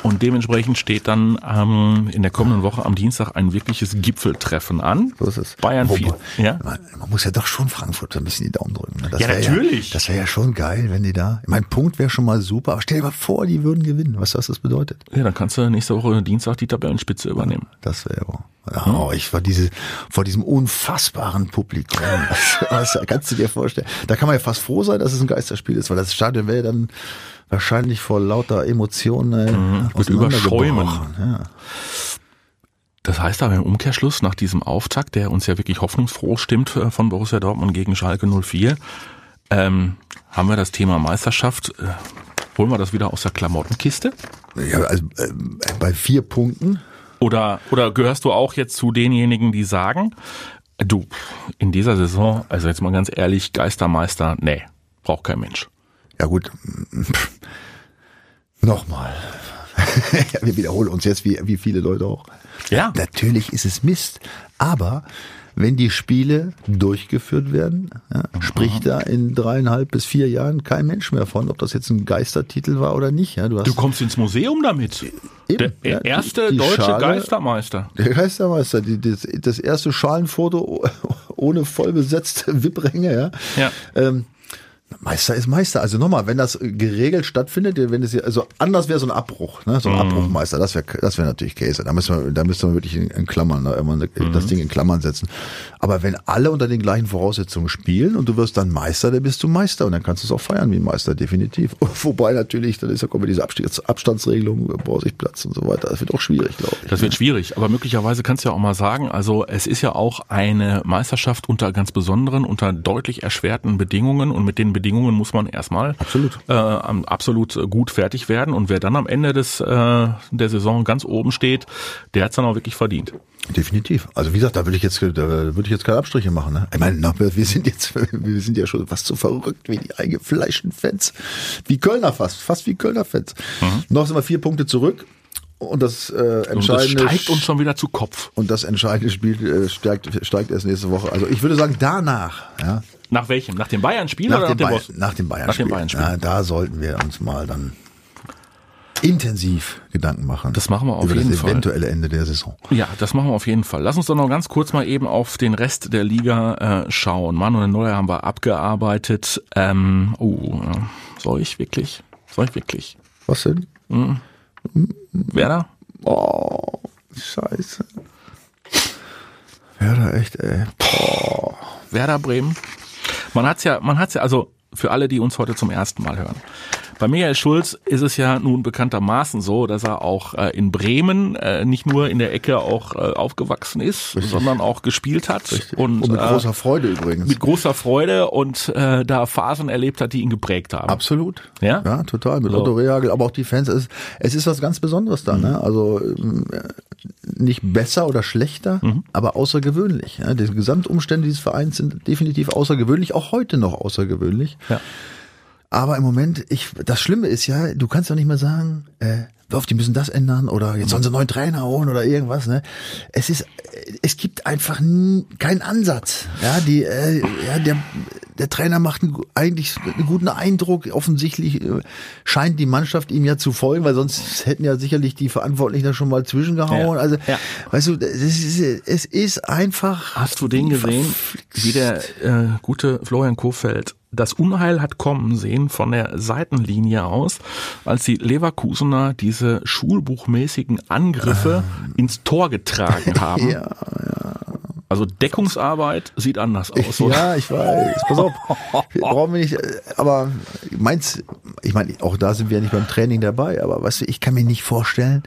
Und dementsprechend steht dann ähm, in der kommenden Woche am Dienstag ein wirkliches Gipfeltreffen an. So ist es. Bayern Wobei, 4. Ja? Man, man muss ja doch schon Frankfurt ein bisschen die Daumen drücken. Ne? Das Ja, natürlich. Ja, das wäre ja schon geil, wenn die da. Mein Punkt wäre schon mal super. Aber stell dir mal vor, die würden gewinnen. Was das, das bedeutet? ja, dann kannst du nächste Woche Dienstag die Tabellenspitze übernehmen. Das wäre. Oh, ich war diese vor diesem unfassbaren Publikum. Das, <laughs> das kannst du dir vorstellen. Da kann man ja fast froh sein, dass es ein Geisterspiel ist, weil das Stadion wäre dann wahrscheinlich vor lauter Emotionen wird auseinandergebrochen. überschäumen. Ja. Das heißt aber im Umkehrschluss nach diesem Auftakt, der uns ja wirklich hoffnungsfroh stimmt äh, von Borussia Dortmund gegen Schalke 04, ähm, haben wir das Thema Meisterschaft. Äh, holen wir das wieder aus der Klamottenkiste? Ja, also äh, bei vier Punkten Oder, oder gehörst du auch jetzt zu denjenigen, die sagen, du, in dieser Saison, also jetzt mal ganz ehrlich, Geistermeister, nee, braucht kein Mensch. Ja gut, <laughs> nochmal. <laughs> Wir wiederholen uns jetzt wie, wie viele Leute auch. Ja. Natürlich ist es Mist, aber wenn die Spiele durchgeführt werden, ja, spricht da in dreieinhalb bis vier Jahren kein Mensch mehr von, ob das jetzt ein Geistertitel war oder nicht. Ja, du Du kommst ins Museum damit. Eben, Der ja, die- erste die deutsche Schale- Geistermeister. <laughs> der Geistermeister, die, das, das erste Schalenfoto <laughs> ohne vollbesetzte VIP-Ränge, ja. Ja. Ähm, Meister ist Meister. Also nochmal, wenn das geregelt stattfindet, wenn es ja, also anders wäre so ein Abbruch, ne? so ein Abbruchmeister, das wäre das wäre natürlich Käse. Da müssen wir, da müsste man wirklich in, in Klammern, ne? immer das Ding in Klammern setzen. Aber wenn alle unter den gleichen Voraussetzungen spielen und du wirst dann Meister, dann bist du Meister und dann kannst du es auch feiern wie Meister, definitiv. <laughs> Wobei natürlich, dann ist ja kommen diese Abstands Abstandsregelung, Vorsichtplatz und so weiter. Das wird auch schwierig, glaube ich. Das wird schwierig, aber möglicherweise kannst du ja auch mal sagen, also es ist ja auch eine Meisterschaft unter ganz besonderen, unter deutlich erschwerten Bedingungen und mit den Bedingungen muss man erstmal Absolut. äh, absolut gut fertig werden und wer dann am Ende des äh, der Saison ganz oben steht, der hat's dann auch wirklich verdient. Definitiv. Also wie gesagt, da würde ich jetzt, da würde ich jetzt keine Abstriche machen. Ne? Ich meine, wir sind jetzt, <laughs> wir sind ja schon fast so verrückt wie die eingefleischten Fans, wie Kölner fast, fast wie Kölner Fans. Noch sind wir vier Punkte zurück und das äh, Und das entscheidende steigt uns schon wieder zu Kopf. und das entscheidende Spiel äh, steigt, steigt erst nächste Woche. Also ich würde sagen, danach, ja, Nach welchem? Nach dem Bayern-Spiel nach, oder nach dem Bayern, nach dem Bayern, Nach dem Bayern-Spiel. ja, da sollten wir uns mal dann intensiv Gedanken machen. Das machen wir auf über jeden das Fall. eventuelle Ende der Saison. Ja, das machen wir auf jeden Fall. Lass uns doch noch ganz kurz mal eben auf den Rest der Liga äh, schauen. Manuel Neuer haben wir abgearbeitet. Ähm, oh, soll ich wirklich? Soll ich wirklich? Was denn? Werder? Oh, scheiße. Werder, echt, ey. Boah. Werder Bremen? Man hat's ja, man hat's ja, also für alle, die uns heute zum ersten Mal hören. Bei Michael Schulz ist es ja nun bekanntermaßen so, dass er auch äh, in Bremen äh, nicht nur in der Ecke auch äh, aufgewachsen ist, sondern auch gespielt hat und, Und mit äh, großer Freude übrigens. mit großer Freude und äh, da Phasen erlebt hat, die ihn geprägt haben. Absolut. Ja? Ja, total. Mit So. Otto Rehagel, aber auch die Fans. Es ist, es ist was ganz Besonderes da, ne? Also ähm, nicht besser oder schlechter, aber außergewöhnlich. Ja? Die Gesamtumstände dieses Vereins sind definitiv außergewöhnlich, auch heute noch außergewöhnlich. Ja. Aber im Moment, ich, das Schlimme ist ja, du kannst doch nicht mehr sagen, äh, auf, die müssen das ändern oder jetzt sollen sie einen neuen Trainer holen oder irgendwas. Ne? Es ist, es gibt einfach keinen Ansatz. Ja, die, äh, ja, der, der Trainer macht einen, eigentlich einen guten Eindruck. Offensichtlich äh, scheint die Mannschaft ihm ja zu folgen, weil sonst hätten ja sicherlich die Verantwortlichen da schon mal zwischengehauen. Ja. Also, Ja. weißt du, es ist, es ist einfach. Hast du den gesehen, wie der äh, gute Florian Kofeld das Unheil hat kommen sehen von der Seitenlinie aus, als die Leverkusener diese schulbuchmäßigen Angriffe ins Tor getragen <laughs> haben? Ah. Ja, Also Deckungsarbeit sieht anders aus, <laughs> oder? Ja, ich weiß. Pass auf. <laughs> Brauchen wir nicht, äh, aber meins, ich meine, auch da sind wir ja nicht beim Training dabei, aber weißt du, ich kann mir nicht vorstellen,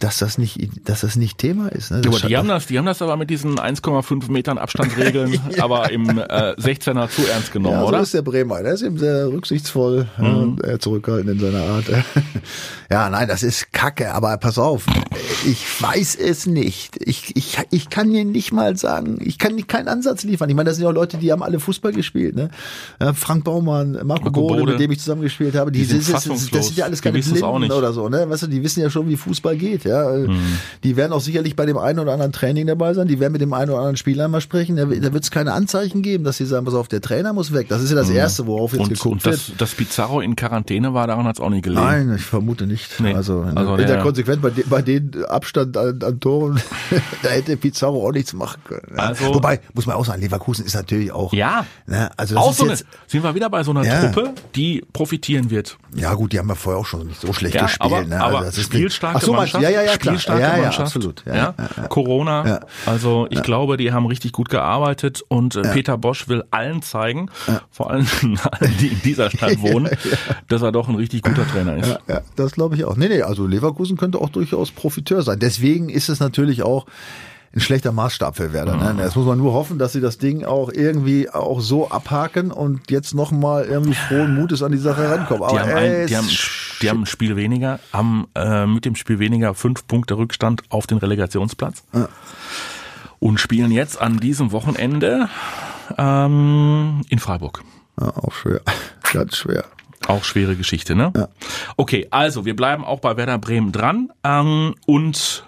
dass das nicht, dass das nicht Thema ist. Ne? Das Aber die haben das, die haben das aber mit diesen 1,5 Metern Abstandsregeln, <laughs> aber im äh, 16er zu ernst genommen, ja, so oder? Mhm. ist der Bremer. Der ist eben sehr rücksichtsvoll, ja, und eher zurückhaltend in seiner Art. <laughs> ja, nein, das ist Kacke, aber pass auf. Ich weiß es nicht. Ich, ich, ich kann dir nicht mal sagen, ich kann nicht keinen Ansatz liefern. Ich meine, das sind ja auch Leute, die haben alle Fußball gespielt. Ne? Ja, Frank Baumann, Marco, Marco Bode, Bode. mit dem ich zusammengespielt habe, die, Die sind das, das, das sind ja alles keine Blinden nicht. oder so. Ne? Weißt du, die wissen ja schon, wie Fußball geht. Ja? Mhm. Die werden auch sicherlich bei dem einen oder anderen Training dabei sein. Die werden mit dem einen oder anderen Spieler mal sprechen. Da, da wird es keine Anzeichen geben, dass sie sagen, pass auf, der Trainer muss weg. Das ist ja das Erste, worauf jetzt Mhm. Und, geguckt und wird. das, dass Pizarro in Quarantäne war, daran hat es auch nicht gelegen. Nein, ich vermute nicht. Nee. Also, in, Also in der der- Konsequenz bei, de, bei den Abstand an, an Toren, <laughs> da hätte Pizarro auch nichts machen können. Ja. Also- Wobei, muss man auch sagen, Leverkusen ist natürlich auch. Ja. Ne, also Auch so eine, sind wir wieder bei so einer Ja. Truppe, die profitieren wird. ja gut, die haben ja vorher auch schon nicht so schlecht Ja, gespielt. aber, ne? aber also das ist spielstarke Ach so? Mannschaft. ja, ja, ja, klar. Spielstarke ja, ja, Mannschaft. absolut. Ja, Ja. Corona. Also ich glaube, die haben richtig gut gearbeitet und äh, Peter Bosch will allen zeigen, vor allem allen, die in dieser Stadt <laughs> wohnen, dass er doch ein richtig guter Trainer ist. Ja, das glaube ich auch. Nee, nee, also Leverkusen könnte auch durchaus Profiteur sein. Deswegen ist es natürlich auch ein schlechter Maßstab für Werder. Ne? Jetzt muss man nur hoffen, dass sie das Ding auch irgendwie auch so abhaken und jetzt nochmal irgendwie frohen Mutes an die Sache rankommen. Die haben, ein, die, haben, die haben ein Spiel weniger, haben äh, mit dem Spiel weniger fünf Punkte Rückstand auf den Relegationsplatz und spielen jetzt an diesem Wochenende ähm, in Freiburg. ja, auch schwer. <laughs> Ganz schwer. Auch schwere Geschichte, ne? Okay, also wir bleiben auch bei Werder Bremen dran ähm, und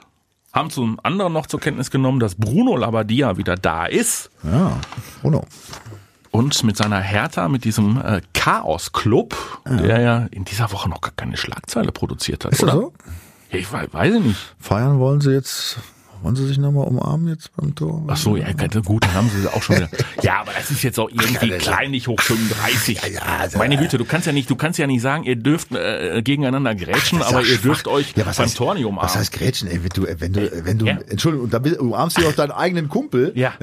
haben zum anderen noch zur Kenntnis genommen, dass Bruno Labbadia wieder da ist Ja, Bruno. und mit seiner Hertha, mit diesem äh, Chaos-Club, der ja in dieser Woche noch gar keine Schlagzeile produziert hat, Ist das oder? so? Ja, ich weiß, weiß ich nicht. Feiern wollen sie jetzt, wollen sie sich nochmal umarmen jetzt beim Tor? Ach so, ja, gut, dann haben sie auch schon wieder. <laughs> Ja, aber das ist jetzt auch irgendwie ja, kleinlich hoch 35. Ja, ja, also, Meine Güte, du kannst ja nicht, du kannst ja nicht sagen, ihr dürft äh, gegeneinander grätschen, ist aber ja ihr dürft euch Ja, beim heißt- Tor nicht umarmen. Was heißt Grätschen, ey, wenn du, wenn du, wenn du, Ja. Entschuldigung, und da bist- umarmst du auch deinen eigenen Kumpel. Ja.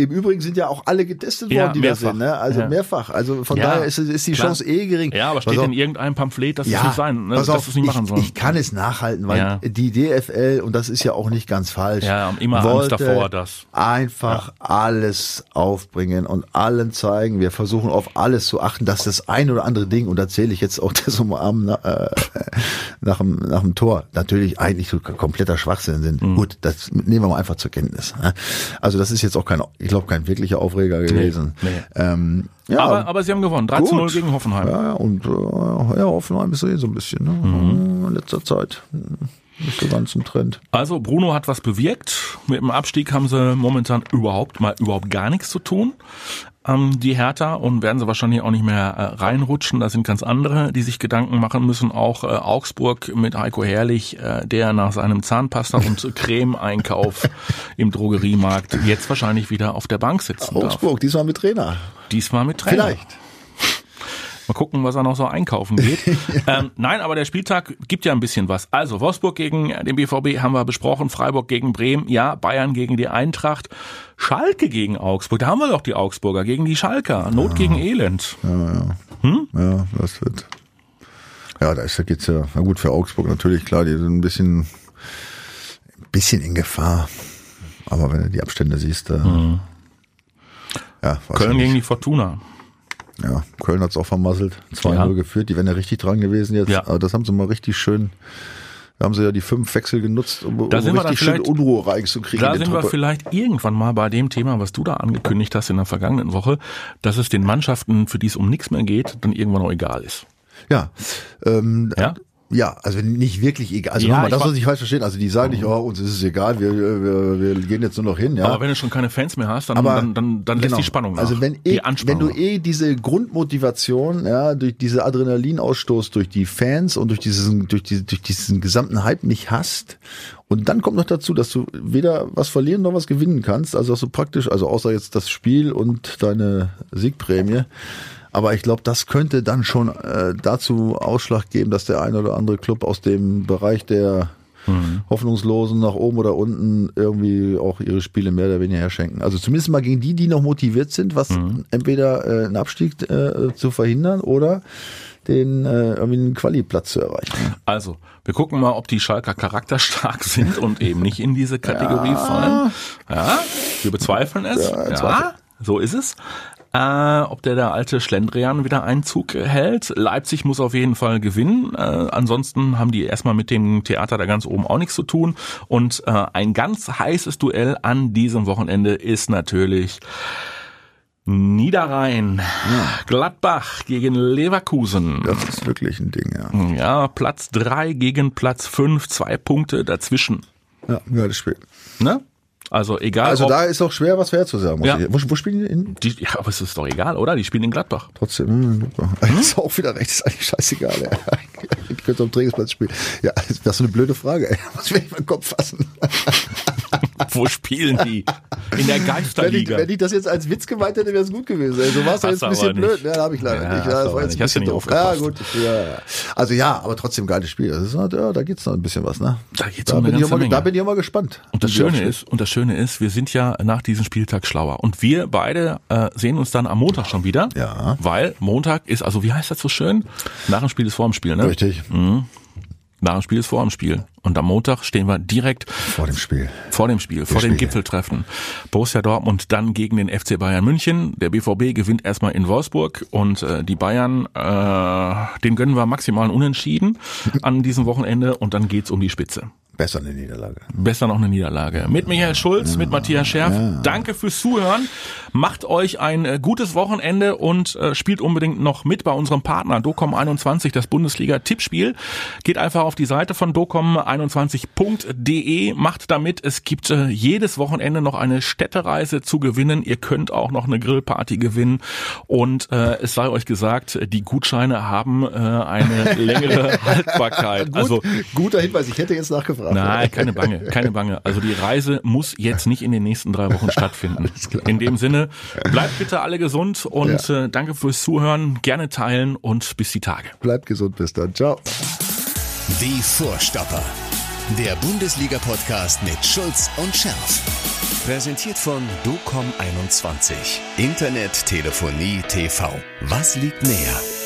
Im Übrigen sind ja auch alle getestet Ja, worden, die mehrfach. da sind, ne? Also Ja. mehrfach. Also von Ja, daher ist, ist die klar. Chance eh gering. Ja, aber steht auf, in irgendeinem Pamphlet, dass es ja, nicht sein, ne, dass auf, es nicht machen ich, sollen. ich kann es nachhalten, weil die DFL, und das ist ja auch nicht ganz falsch, Ja, immer Angst wollte davor, dass- einfach alles aufbringen und allen zeigen, wir versuchen auf alles zu achten, dass das ein oder andere Ding, und da zähle ich jetzt auch <laughs> das Umarmen nach, äh, <laughs> nach, dem, nach dem Tor, natürlich eigentlich so kompletter Schwachsinn sind. Mhm. Gut, das nehmen wir mal einfach zur Kenntnis. ne? Also das ist jetzt auch kein, glaube, kein wirklicher Aufreger gewesen. nee. Ähm, ja, aber, aber sie haben gewonnen. 3 zu 0 Gut. gegen Hoffenheim. ja, und äh, ja, Hoffenheim ist so eh so ein bisschen, ne? Mhm. In letzter Zeit. Nicht so ganz im Trend. Also Bruno hat was bewirkt. Mit dem Abstieg haben sie momentan überhaupt mal überhaupt gar nichts zu tun. Ähm, die Hertha und werden sie wahrscheinlich auch nicht mehr äh, reinrutschen. Da sind ganz andere, die sich Gedanken machen müssen. Auch äh, Augsburg mit Heiko Herrlich, äh, der nach seinem Zahnpasta und <laughs> Creme-Einkauf im Drogeriemarkt jetzt wahrscheinlich wieder auf der Bank sitzen darf. Augsburg, diesmal mit Trainer. Diesmal mit Trainer. Vielleicht. Mal gucken, was er noch so einkaufen geht. <laughs> ähm, nein, aber der Spieltag gibt ja ein bisschen was. Also Wolfsburg gegen den BVB haben wir besprochen, Freiburg gegen Bremen, ja, Bayern gegen die Eintracht, Schalke gegen Augsburg, da haben wir doch die Augsburger gegen die Schalker, Not gegen Elend. Ja, das wird. Ja, da ist, da geht's ja, na gut, für Augsburg natürlich, klar, die sind ein bisschen, ein bisschen in Gefahr. Aber wenn du die Abstände siehst, da, ja, weiß Mhm. Köln ich gegen die Fortuna. Ja, Köln hat's auch vermasselt. 2-0 Ja. geführt. Die wären ja richtig dran gewesen jetzt. Ja. Aber das haben sie mal richtig schön. Da haben sie ja die fünf Wechsel genutzt, um, um Da sind wir richtig schön Unruhe reinzukriegen. Da sind wir Truppe. vielleicht irgendwann mal bei dem Thema, was du da angekündigt hast in der vergangenen Woche, dass es den Mannschaften, für die es um nichts mehr geht, dann irgendwann auch egal ist. Ja, ähm, Ja? Ja, also nicht wirklich egal. Also Ja, nochmal, das soll ich falsch verstehen. Also die sagen nicht, oh, uns ist es egal, wir, wir, wir gehen jetzt nur noch hin. Ja. Aber wenn du schon keine Fans mehr hast, dann, Aber dann, dann, dann lässt genau. die Spannung nach. Also wenn, eh, wenn du eh diese Grundmotivation, ja, durch diese Adrenalinausstoß, durch die Fans und durch diesen, durch, die, durch diesen gesamten Hype nicht hast. Und dann kommt noch dazu, dass du weder was verlieren noch was gewinnen kannst. Also dass du praktisch, also außer jetzt das Spiel und deine Siegprämie. Aber ich glaube, das könnte dann schon äh, dazu Ausschlag geben, dass der eine oder andere Club aus dem Bereich der Hoffnungslosen nach oben oder unten irgendwie auch ihre Spiele mehr oder weniger herschenken. Also zumindest mal gegen die, die noch motiviert sind, was entweder äh, einen Abstieg äh, zu verhindern oder den äh, irgendwie einen Quali-Platz zu erreichen. Also, wir gucken mal, ob die Schalker charakterstark sind und eben nicht in diese Kategorie fallen. Ja, wir bezweifeln es. Ja, Zweifel. so ist es. Äh, ob der der alte Schlendrian wieder Einzug hält. Leipzig muss auf jeden Fall gewinnen. Äh, ansonsten haben die erstmal mit dem Theater da ganz oben auch nichts zu tun. Und äh, ein ganz heißes Duell an diesem Wochenende ist natürlich Niederrhein. Gladbach gegen Leverkusen. Das ist wirklich ein Ding, ja. Ja, Platz drei gegen Platz fünf, zwei Punkte dazwischen. Ja, geiles Spiel. Ne? Also egal. Also da ist auch schwer, was vorherzusagen. Ja. Wo, wo spielen die? In, die, ja, aber es ist doch egal, oder? Die spielen in Gladbach. trotzdem. hm, super. <laughs> Ist auch wieder recht, ist eigentlich scheißegal. Ja. <laughs> Ich könnte am Trainingsplatz spielen. Ja, das ist so eine blöde Frage. Ey. <laughs> Muss ich meinen Kopf fassen. <laughs> Wo spielen die? In der Wenn ich, Geisterliga. wenn ich das jetzt als Witz gemeint hätte, wäre es gut gewesen. ey. So war es jetzt ein bisschen blöd. Ja, habe ich leider Ja, nicht. Ja, das war jetzt nicht. ein bisschen doof. Ja, gut. Ja. Also ja, aber trotzdem geiles Spiel. Das ist, halt- ja, da geht's noch ein bisschen was, ne? Da geht's da um eine bin ich ganze mal, Menge. Da bin ich mal gespannt. Und das Schöne ist, und das Schöne ist, wir sind ja nach diesem Spieltag schlauer. Und wir beide äh, sehen uns dann am Montag schon wieder. Ja. Weil Montag ist, also wie heißt das so schön? Nach dem Spiel ist vor dem Spiel, ne? Richtig. Nach dem Spiel ist vor dem Spiel. Und am Montag stehen wir direkt Vor dem Spiel. vor dem Spiel, vor dem. Gipfeltreffen. Borussia Dortmund dann gegen den FC Bayern München. Der BVB gewinnt erstmal in Wolfsburg und äh, die Bayern, äh, den gönnen wir maximal Unentschieden <laughs> an diesem Wochenende und dann geht's um die Spitze. Besser eine Niederlage. Besser noch eine Niederlage. Mit Michael Schulz, mit Matthias Scherf. Danke fürs Zuhören. Macht euch ein äh, gutes Wochenende und äh, spielt unbedingt noch mit bei unserem Partner Docom21, das Bundesliga-Tippspiel. Geht einfach auf die Seite von docom21.de, macht damit. Es gibt äh, jedes Wochenende noch eine Städtereise zu gewinnen. Ihr könnt auch noch eine Grillparty gewinnen. Und äh, es sei euch gesagt, die Gutscheine haben äh, eine <laughs> längere Haltbarkeit. Gut, Also guter Hinweis. Ich hätte jetzt nachgefragt. Nein, keine Bange, keine Bange. Also die Reise muss jetzt nicht in den nächsten drei Wochen <laughs> stattfinden. In dem Sinne, bleibt bitte alle gesund und äh, danke fürs Zuhören. Gerne teilen und bis die Tage. Bleibt gesund. Bis dann. Ciao. Die Vorstopper. Der Bundesliga-Podcast mit Schulz und Scherf. Präsentiert von DOCOM21. Internet, Telefonie, TV. Was liegt näher?